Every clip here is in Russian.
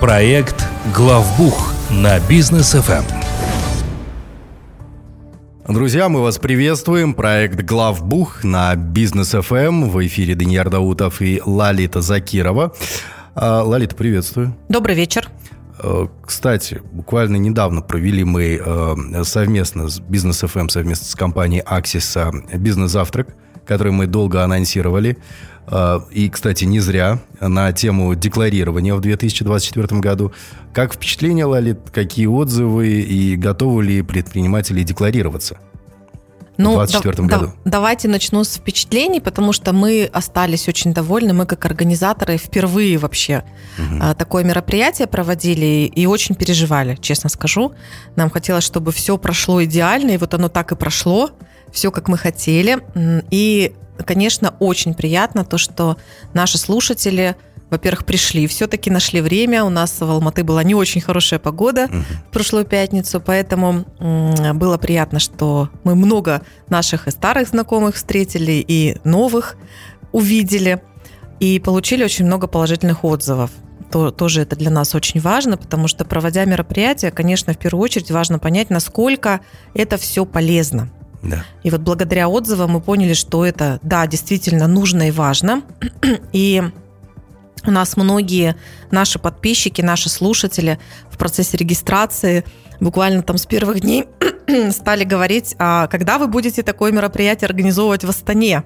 Проект «Главбух» на Business FM. Друзья, мы вас приветствуем. Проект «Главбух» на Business FM. В эфире Даниил Даутов и Лалита Закирова. А, Лалита, приветствую. Добрый вечер. Э, кстати, буквально недавно провели мы э, совместно с Business FM, совместно с компанией Аксис бизнес-завтрак, который мы долго анонсировали. Э, и, кстати, не зря на тему декларирования в 2024 году. Как впечатление, Лалит, какие отзывы и готовы ли предприниматели декларироваться? Ну, в 2024 да, году. Да, давайте начну с впечатлений, потому что мы остались очень довольны. Мы как организаторы впервые вообще угу. такое мероприятие проводили и очень переживали, честно скажу. Нам хотелось, чтобы все прошло идеально, и вот оно так и прошло, все как мы хотели. И конечно, очень приятно то, что наши слушатели, во-первых, пришли, все-таки нашли время. У нас в Алматы была не очень хорошая погода в прошлую пятницу, поэтому было приятно, что мы много наших и старых знакомых встретили, и новых увидели, и получили очень много положительных отзывов. То, тоже это для нас очень важно, потому что проводя мероприятие, конечно, в первую очередь важно понять, насколько это все полезно. Да. И вот благодаря отзывам мы поняли, что это, да, действительно нужно и важно. И у нас многие наши подписчики, наши слушатели в процессе регистрации буквально там с первых дней стали говорить, а когда вы будете такое мероприятие организовывать в Астане?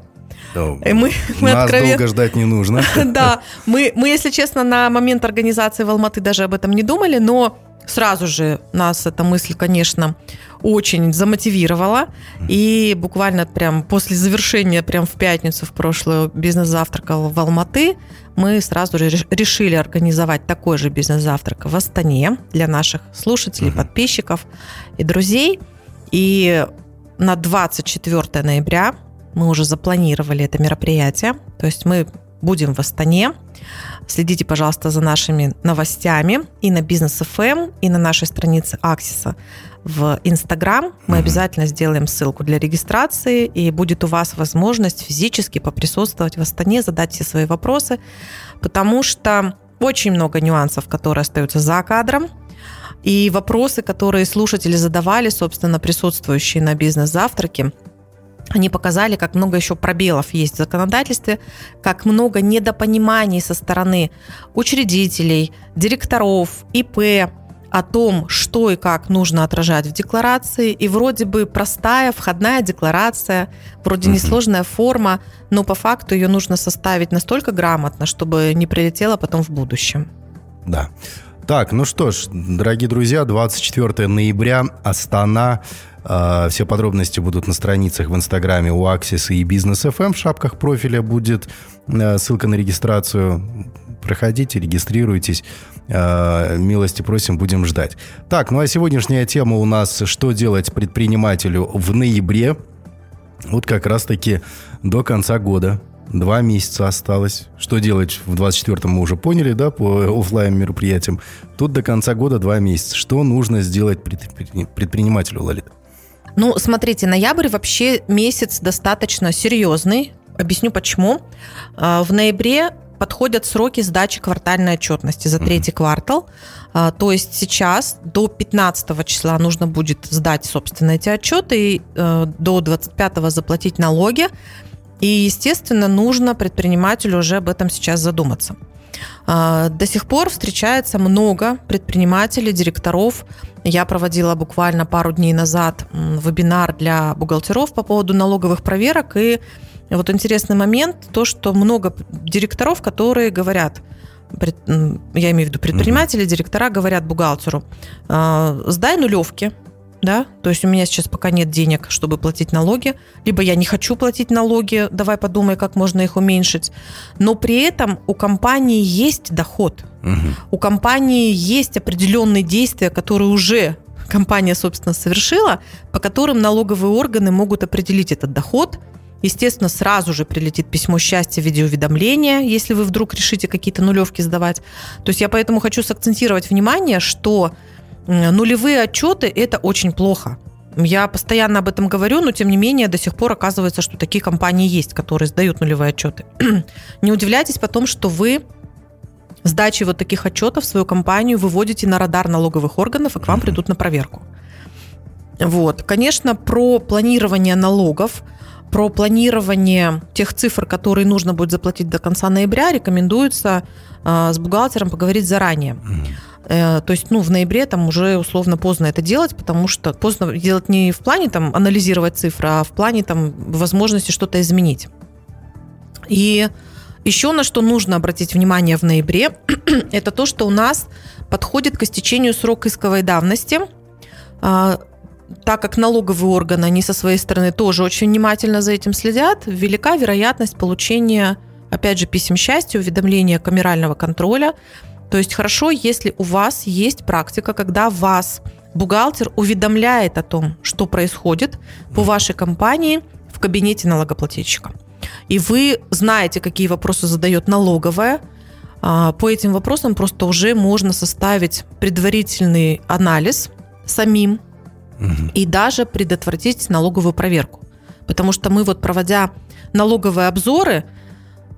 И мы, мы Нас откровен... долго ждать не нужно. да, мы, мы, если честно, на момент организации в Алматы даже об этом не думали, но сразу же нас эта мысль, конечно, очень замотивировала. И буквально прям после завершения, прям в пятницу в прошлую бизнес-завтрака в Алматы, мы сразу же решили организовать такой же бизнес-завтрак в Астане для наших слушателей, подписчиков и друзей. И на 24 ноября мы уже запланировали это мероприятие. То есть мы будем в Астане. Следите, пожалуйста, за нашими новостями и на Бизнес ФМ, и на нашей странице Аксиса в Инстаграм. Мы mm обязательно сделаем ссылку для регистрации, и будет у вас возможность физически поприсутствовать в Астане, задать все свои вопросы, потому что очень много нюансов, которые остаются за кадром. И вопросы, которые слушатели задавали, собственно, присутствующие на бизнес-завтраке, они показали, как много еще пробелов есть в законодательстве, как много недопониманий со стороны учредителей, директоров, ИП о том, что и как нужно отражать в декларации. И вроде бы простая входная декларация, вроде несложная форма, но по факту ее нужно составить настолько грамотно, чтобы не прилетело потом в будущем. Да. Так, ну что ж, дорогие друзья, 24 ноября, Астана. Э, все подробности будут на страницах в Инстаграме у Аксиса и Бизнес ФМ. В шапках профиля будет э, ссылка на регистрацию. Проходите, регистрируйтесь. Э, милости просим, будем ждать. Так, ну а сегодняшняя тема у нас «Что делать предпринимателю в ноябре?» Вот как раз-таки до конца года. Два месяца осталось. Что делать в 24-м мы уже поняли, да, по офлайн мероприятиям. Тут до конца года два месяца. Что нужно сделать предпринимателю, Лолита? Ну, смотрите, ноябрь вообще месяц достаточно серьезный. Объясню почему. А, в ноябре подходят сроки сдачи квартальной отчетности за третий mm-hmm. квартал. А, то есть сейчас до 15 числа нужно будет сдать, собственно, эти отчеты и э, до 25 заплатить налоги. И, естественно, нужно предпринимателю уже об этом сейчас задуматься. А, до сих пор встречается много предпринимателей, директоров. Я проводила буквально пару дней назад вебинар для бухгалтеров по поводу налоговых проверок. И вот интересный момент, то, что много директоров, которые говорят, я имею в виду предприниматели, директора говорят бухгалтеру, «А, сдай нулевки, да, то есть у меня сейчас пока нет денег, чтобы платить налоги, либо я не хочу платить налоги, давай подумай, как можно их уменьшить, но при этом у компании есть доход, угу. у компании есть определенные действия, которые уже компания, собственно, совершила, по которым налоговые органы могут определить этот доход, Естественно, сразу же прилетит письмо счастья в виде уведомления, если вы вдруг решите какие-то нулевки сдавать. То есть я поэтому хочу сакцентировать внимание, что нулевые отчеты – это очень плохо. Я постоянно об этом говорю, но тем не менее до сих пор оказывается, что такие компании есть, которые сдают нулевые отчеты. Не удивляйтесь потом, что вы сдачи вот таких отчетов свою компанию выводите на радар налоговых органов, и к вам придут на проверку. Вот. Конечно, про планирование налогов, про планирование тех цифр, которые нужно будет заплатить до конца ноября, рекомендуется э, с бухгалтером поговорить заранее. Э, то есть, ну, в ноябре там уже условно поздно это делать, потому что поздно делать не в плане там анализировать цифры, а в плане там возможности что-то изменить. И еще на что нужно обратить внимание в ноябре, это то, что у нас подходит к истечению срок исковой давности. Так как налоговые органы, они со своей стороны тоже очень внимательно за этим следят, велика вероятность получения, опять же, писем счастья, уведомления камерального контроля. То есть хорошо, если у вас есть практика, когда вас бухгалтер уведомляет о том, что происходит по вашей компании в кабинете налогоплательщика. И вы знаете, какие вопросы задает налоговая, а, по этим вопросам просто уже можно составить предварительный анализ самим угу. и даже предотвратить налоговую проверку. Потому что мы вот проводя налоговые обзоры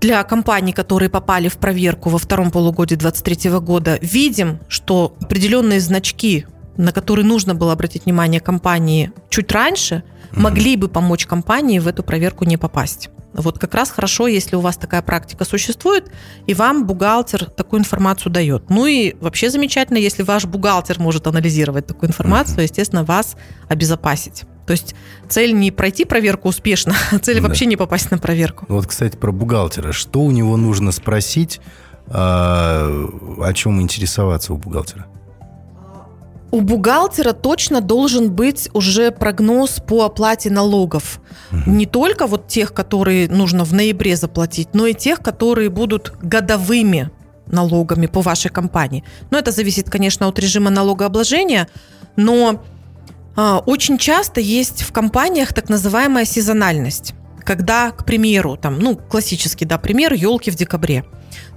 для компаний, которые попали в проверку во втором полугодии 2023 года, видим, что определенные значки, на которые нужно было обратить внимание компании чуть раньше, угу. могли бы помочь компании в эту проверку не попасть. Вот как раз хорошо, если у вас такая практика существует, и вам бухгалтер такую информацию дает. Ну и вообще замечательно, если ваш бухгалтер может анализировать такую информацию, естественно, вас обезопасить. То есть цель не пройти проверку успешно, а цель да. вообще не попасть на проверку. Вот, кстати, про бухгалтера. Что у него нужно спросить, а, о чем интересоваться у бухгалтера? У бухгалтера точно должен быть уже прогноз по оплате налогов. Угу. Не только вот тех, которые нужно в ноябре заплатить, но и тех, которые будут годовыми налогами по вашей компании. Но это зависит, конечно, от режима налогообложения, но а, очень часто есть в компаниях так называемая сезональность, когда, к примеру, там, ну, классический, да, пример, елки в декабре.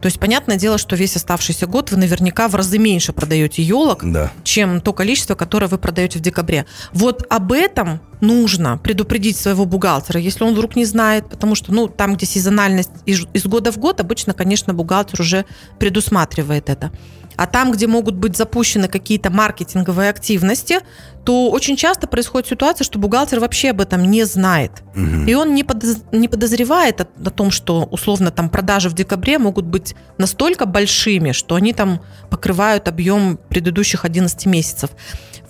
То есть, понятное дело, что весь оставшийся год вы наверняка в разы меньше продаете елок, да. чем то количество, которое вы продаете в декабре. Вот об этом нужно предупредить своего бухгалтера, если он вдруг не знает, потому что, ну, там, где сезональность из, из года в год, обычно, конечно, бухгалтер уже предусматривает это. А там, где могут быть запущены какие-то маркетинговые активности, то очень часто происходит ситуация, что бухгалтер вообще об этом не знает. Угу. И он не, подоз... не подозревает о, о том, что условно там продажи в декабре могут быть настолько большими, что они там покрывают объем предыдущих 11 месяцев.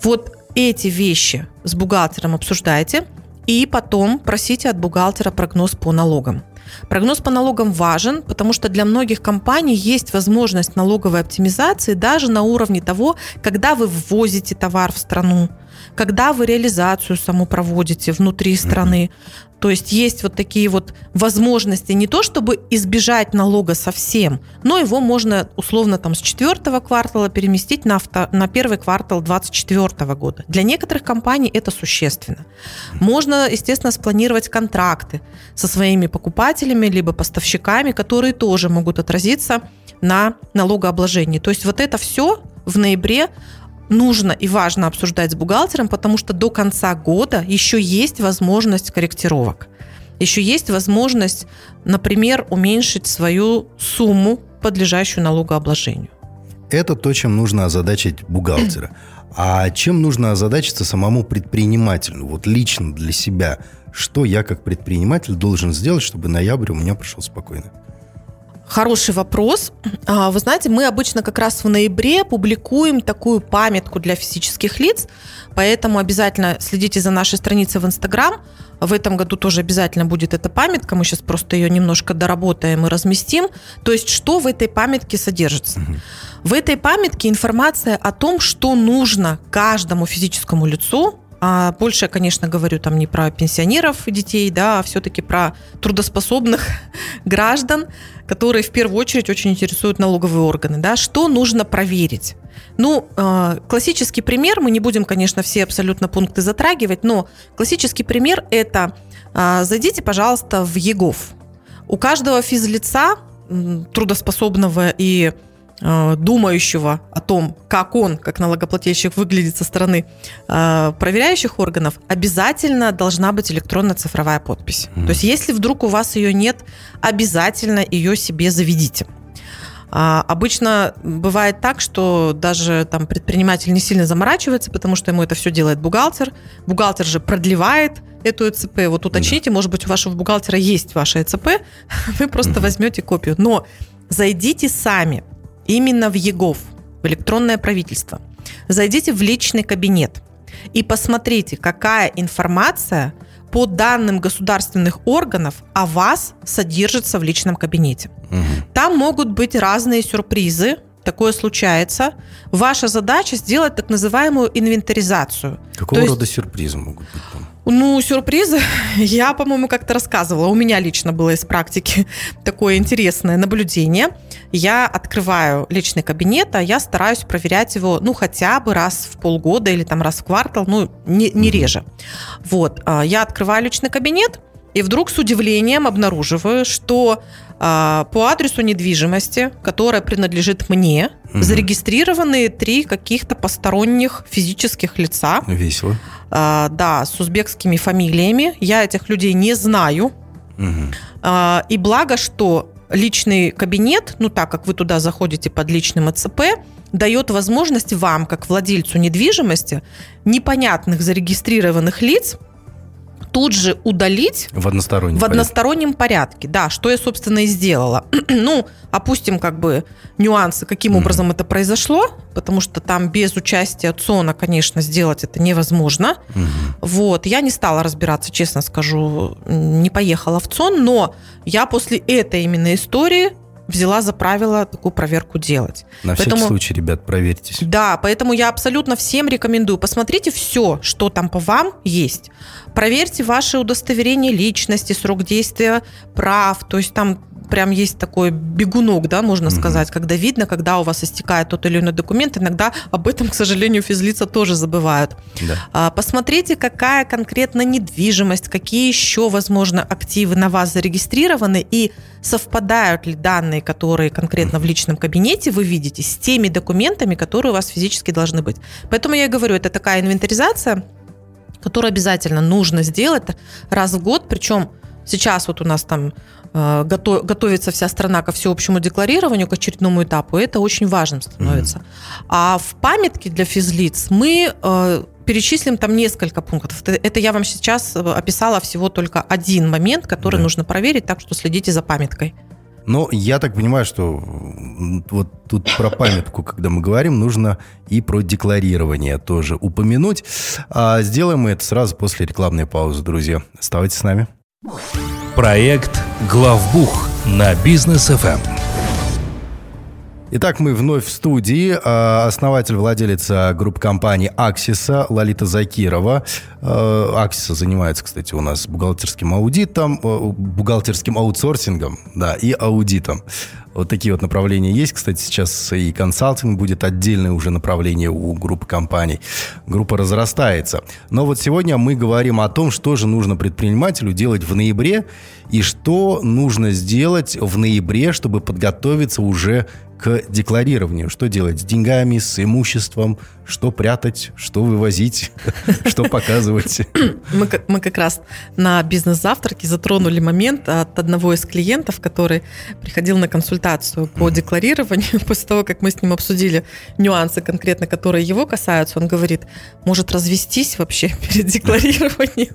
Вот эти вещи с бухгалтером обсуждайте и потом просите от бухгалтера прогноз по налогам. Прогноз по налогам важен, потому что для многих компаний есть возможность налоговой оптимизации даже на уровне того, когда вы ввозите товар в страну, когда вы реализацию саму проводите внутри страны. То есть есть вот такие вот возможности не то, чтобы избежать налога совсем, но его можно условно там с четвертого квартала переместить на, авто, на первый квартал 2024 года. Для некоторых компаний это существенно. Можно, естественно, спланировать контракты со своими покупателями либо поставщиками, которые тоже могут отразиться на налогообложении. То есть вот это все в ноябре нужно и важно обсуждать с бухгалтером, потому что до конца года еще есть возможность корректировок. Еще есть возможность, например, уменьшить свою сумму, подлежащую налогообложению. Это то, чем нужно озадачить бухгалтера. А чем нужно озадачиться самому предпринимателю, вот лично для себя? Что я как предприниматель должен сделать, чтобы ноябрь у меня прошел спокойно? Хороший вопрос. А, вы знаете, мы обычно как раз в ноябре публикуем такую памятку для физических лиц, поэтому обязательно следите за нашей страницей в Инстаграм. В этом году тоже обязательно будет эта памятка. Мы сейчас просто ее немножко доработаем и разместим. То есть, что в этой памятке содержится? Угу. В этой памятке информация о том, что нужно каждому физическому лицу а больше я, конечно, говорю там не про пенсионеров и детей, да, а все-таки про трудоспособных граждан, которые в первую очередь очень интересуют налоговые органы. Да. Что нужно проверить? Ну, э, классический пример, мы не будем, конечно, все абсолютно пункты затрагивать, но классический пример – это э, зайдите, пожалуйста, в ЕГОВ. У каждого физлица трудоспособного и думающего о том, как он, как налогоплательщик, выглядит со стороны э, проверяющих органов, обязательно должна быть электронно-цифровая подпись. Mm. То есть, если вдруг у вас ее нет, обязательно ее себе заведите. А, обычно бывает так, что даже там предприниматель не сильно заморачивается, потому что ему это все делает бухгалтер. Бухгалтер же продлевает эту ЭЦП. Вот уточните, да. может быть, у вашего бухгалтера есть ваша ЭЦП, вы просто возьмете копию. Но зайдите сами именно в ЕГОВ, в электронное правительство. Зайдите в личный кабинет и посмотрите, какая информация по данным государственных органов о вас содержится в личном кабинете. Угу. Там могут быть разные сюрпризы, такое случается. Ваша задача сделать так называемую инвентаризацию. Какого То рода есть, сюрпризы могут быть там? Ну, сюрпризы, я, по-моему, как-то рассказывала. У меня лично было из практики такое интересное наблюдение. Я открываю личный кабинет, а я стараюсь проверять его, ну, хотя бы раз в полгода или там раз в квартал, ну, не, не реже. Вот, а, я открываю личный кабинет, и вдруг с удивлением обнаруживаю, что а, по адресу недвижимости, которая принадлежит мне, угу. зарегистрированы три каких-то посторонних физических лица. Весело. А, да, с узбекскими фамилиями. Я этих людей не знаю. Угу. А, и благо, что личный кабинет, ну так как вы туда заходите под личным ЭЦП, дает возможность вам, как владельцу недвижимости, непонятных зарегистрированных лиц тут же удалить в одностороннем, в одностороннем порядке. порядке. Да, что я, собственно, и сделала. ну, опустим как бы нюансы, каким mm-hmm. образом это произошло, потому что там без участия ЦОНа, конечно, сделать это невозможно. Mm-hmm. Вот, я не стала разбираться, честно скажу, не поехала в ЦОН, но я после этой именно истории взяла за правило такую проверку делать. На поэтому, всякий случай, ребят, проверьтесь. Да, поэтому я абсолютно всем рекомендую. Посмотрите все, что там по вам есть. Проверьте ваши удостоверения личности, срок действия прав. То есть там прям есть такой бегунок, да, можно угу. сказать, когда видно, когда у вас истекает тот или иной документ. Иногда об этом, к сожалению, физлица тоже забывают. Да. А, посмотрите, какая конкретно недвижимость, какие еще, возможно, активы на вас зарегистрированы и совпадают ли данные, которые конкретно в личном кабинете вы видите, с теми документами, которые у вас физически должны быть. Поэтому я и говорю, это такая инвентаризация, которую обязательно нужно сделать раз в год, причем Сейчас вот у нас там готовится вся страна ко всеобщему декларированию, к очередному этапу, это очень важным становится. Mm-hmm. А в памятке для физлиц мы э, перечислим там несколько пунктов. Это, это я вам сейчас описала всего только один момент, который да. нужно проверить, так что следите за памяткой. Но я так понимаю, что вот тут про памятку, когда мы говорим, нужно и про декларирование тоже упомянуть. А сделаем мы это сразу после рекламной паузы, друзья. Оставайтесь с нами. Проект «Главбух» на бизнес ФМ. Итак, мы вновь в студии. А, основатель, владелица группы компании Аксиса Лолита Закирова. Аксиса занимается, кстати, у нас бухгалтерским аудитом, бухгалтерским аутсорсингом, да, и аудитом. Вот такие вот направления есть. Кстати, сейчас и консалтинг будет отдельное уже направление у группы компаний. Группа разрастается. Но вот сегодня мы говорим о том, что же нужно предпринимателю делать в ноябре и что нужно сделать в ноябре, чтобы подготовиться уже к декларированию. Что делать с деньгами, с имуществом, что прятать, что вывозить, что показывать. Мы, мы как раз на бизнес-завтраке затронули момент от одного из клиентов, который приходил на консультацию по декларированию. После того, как мы с ним обсудили нюансы конкретно, которые его касаются, он говорит, может развестись вообще перед декларированием.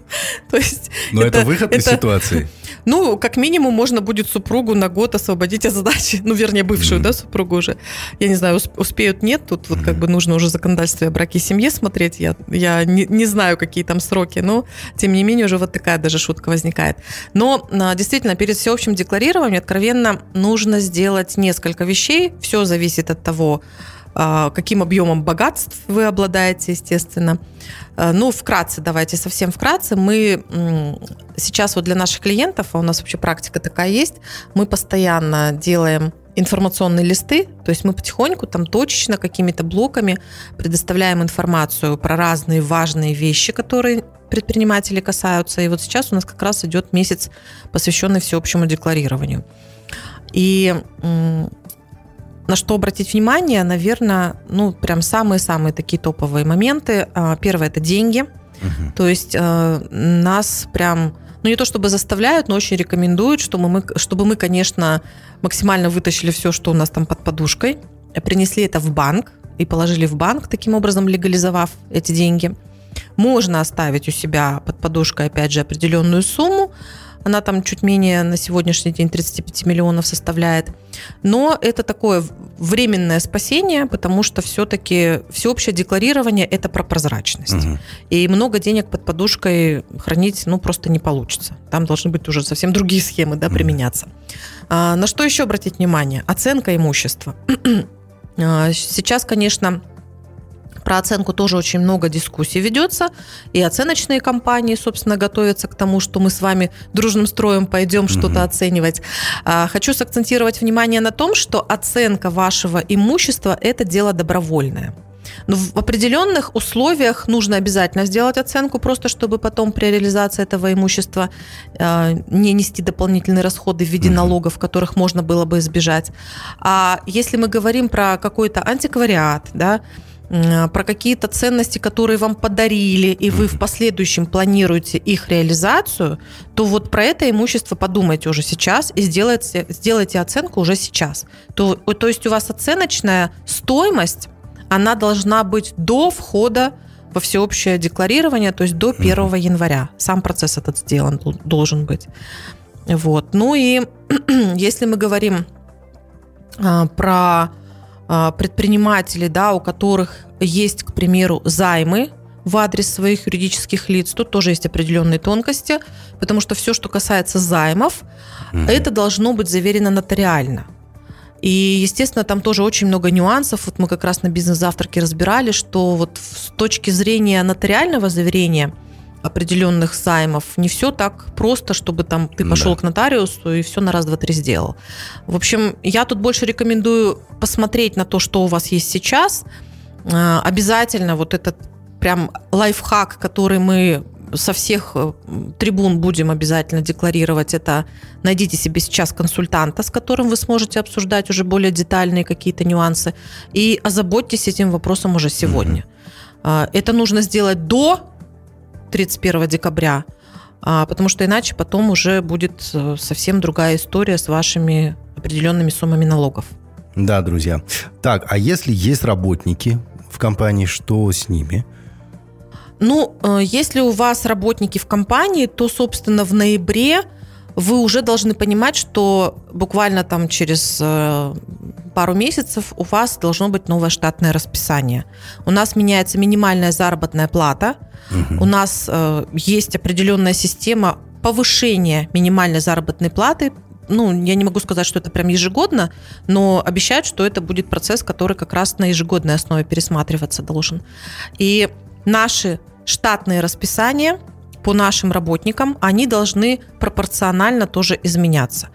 То есть Но это, это выход из ситуации. Ну, как минимум, можно будет супругу на год освободить от задачи. Ну, вернее, бывшую, да, супругу уже. Я не знаю, успеют, нет. Тут вот как бы нужно уже законодательство о браке и семье смотреть. Я, я не, не знаю, какие там сроки, но, тем не менее, уже вот такая даже шутка возникает. Но а, действительно, перед всеобщим декларированием откровенно нужно сделать несколько вещей. Все зависит от того, каким объемом богатств вы обладаете, естественно. А, ну, вкратце, давайте совсем вкратце. Мы сейчас вот для наших клиентов, а у нас вообще практика такая есть, мы постоянно делаем информационные листы, то есть мы потихоньку там точечно какими-то блоками предоставляем информацию про разные важные вещи, которые предприниматели касаются. И вот сейчас у нас как раз идет месяц, посвященный всеобщему декларированию. И на что обратить внимание, наверное, ну, прям самые-самые такие топовые моменты. А, первое – это деньги. Угу. То есть э, нас прям Ну, не то чтобы заставляют, но очень рекомендуют, чтобы мы, чтобы мы, конечно, максимально вытащили все, что у нас там под подушкой, принесли это в банк и положили в банк, таким образом легализовав эти деньги. Можно оставить у себя под подушкой, опять же, определенную сумму, она там чуть менее на сегодняшний день 35 миллионов составляет. Но это такое временное спасение, потому что все-таки всеобщее декларирование – это про прозрачность. Угу. И много денег под подушкой хранить ну, просто не получится. Там должны быть уже совсем другие схемы да, применяться. А, на что еще обратить внимание? Оценка имущества. А, сейчас, конечно, про оценку тоже очень много дискуссий ведется, и оценочные компании, собственно, готовятся к тому, что мы с вами дружным строем пойдем mm-hmm. что-то оценивать. А, хочу сакцентировать внимание на том, что оценка вашего имущества – это дело добровольное. Но в определенных условиях нужно обязательно сделать оценку, просто чтобы потом при реализации этого имущества э, не нести дополнительные расходы в виде налогов, которых можно было бы избежать. А если мы говорим про какой-то антиквариат, да, про какие-то ценности, которые вам подарили, и вы в последующем планируете их реализацию, то вот про это имущество подумайте уже сейчас и сделайте, сделайте оценку уже сейчас. То, то есть у вас оценочная стоимость, она должна быть до входа во всеобщее декларирование, то есть до 1 января. Сам процесс этот сделан должен быть. Вот. Ну и если мы говорим а, про а, предпринимателей, да, у которых есть, к примеру, займы в адрес своих юридических лиц, тут тоже есть определенные тонкости, потому что все, что касается займов, угу. это должно быть заверено нотариально. И, естественно, там тоже очень много нюансов. Вот мы как раз на бизнес-завтраке разбирали, что вот с точки зрения нотариального заверения – определенных займов. Не все так просто, чтобы там ты пошел да. к нотариусу и все на раз, два, три сделал. В общем, я тут больше рекомендую посмотреть на то, что у вас есть сейчас. А, обязательно вот этот прям лайфхак, который мы со всех э, трибун будем обязательно декларировать, это найдите себе сейчас консультанта, с которым вы сможете обсуждать уже более детальные какие-то нюансы, и озаботьтесь этим вопросом уже сегодня. Mm-hmm. Это нужно сделать до 31 декабря, а, потому что иначе потом уже будет э, совсем другая история с вашими определенными суммами налогов. Да, друзья. Так, а если есть работники в компании, что с ними? Ну, э, если у вас работники в компании, то, собственно, в ноябре вы уже должны понимать, что буквально там через э, пару месяцев у вас должно быть новое штатное расписание. У нас меняется минимальная заработная плата. Угу. У нас э, есть определенная система повышения минимальной заработной платы. Ну, я не могу сказать, что это прям ежегодно, но обещают, что это будет процесс, который как раз на ежегодной основе пересматриваться должен. И наши штатные расписания по нашим работникам, они должны пропорционально тоже изменяться.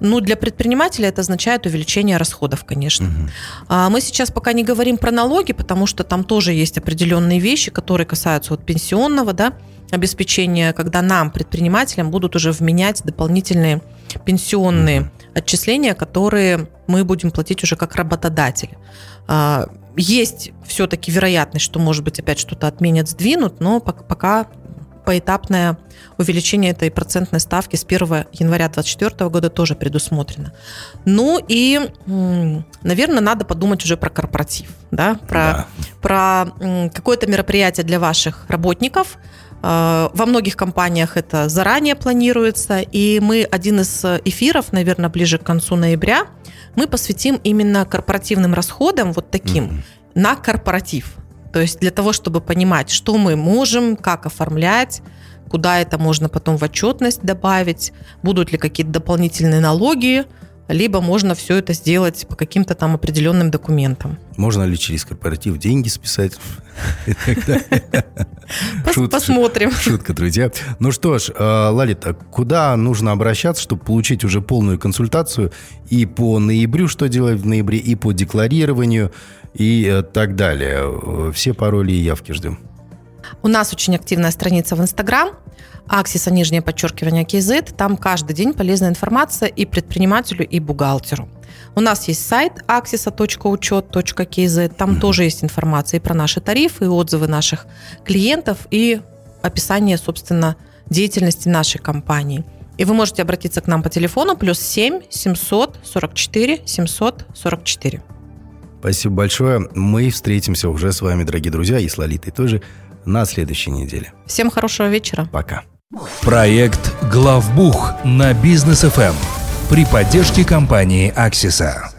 Ну, для предпринимателя это означает увеличение расходов, конечно. Угу. Мы сейчас пока не говорим про налоги, потому что там тоже есть определенные вещи, которые касаются вот пенсионного да, обеспечения, когда нам, предпринимателям, будут уже вменять дополнительные пенсионные угу. отчисления, которые мы будем платить уже как работодатель. А, есть все-таки вероятность, что, может быть, опять что-то отменят, сдвинут, но пока поэтапное увеличение этой процентной ставки с 1 января 2024 года тоже предусмотрено. Ну и, наверное, надо подумать уже про корпоратив, да, про, да. про какое-то мероприятие для ваших работников. А, во многих компаниях это заранее планируется, и мы один из эфиров, наверное, ближе к концу ноября, мы посвятим именно корпоративным расходам, вот таким, mm-hmm. на корпоратив. То есть для того, чтобы понимать, что мы можем, как оформлять, куда это можно потом в отчетность добавить, будут ли какие-то дополнительные налоги, либо можно все это сделать по каким-то там определенным документам. Можно ли через корпоратив деньги списать? Посмотрим. Шутка, друзья. Ну что ж, э, Лалита, куда нужно обращаться, чтобы получить уже полную консультацию и по ноябрю, что делать в ноябре, и по декларированию, и э, так далее. Все пароли и явки ждем. У нас очень активная страница в Инстаграм. Аксиса, нижнее подчеркивание KZ. Там каждый день полезная информация и предпринимателю, и бухгалтеру. У нас есть сайт axisa.учет.kz. Там mm-hmm. тоже есть информация и про наши тарифы, и отзывы наших клиентов, и описание, собственно, деятельности нашей компании. И вы можете обратиться к нам по телефону плюс 7 744 744. Спасибо большое. Мы встретимся уже с вами, дорогие друзья, и с Лолитой тоже на следующей неделе. Всем хорошего вечера. Пока. Проект «Главбух» на Бизнес ФМ при поддержке компании «Аксиса».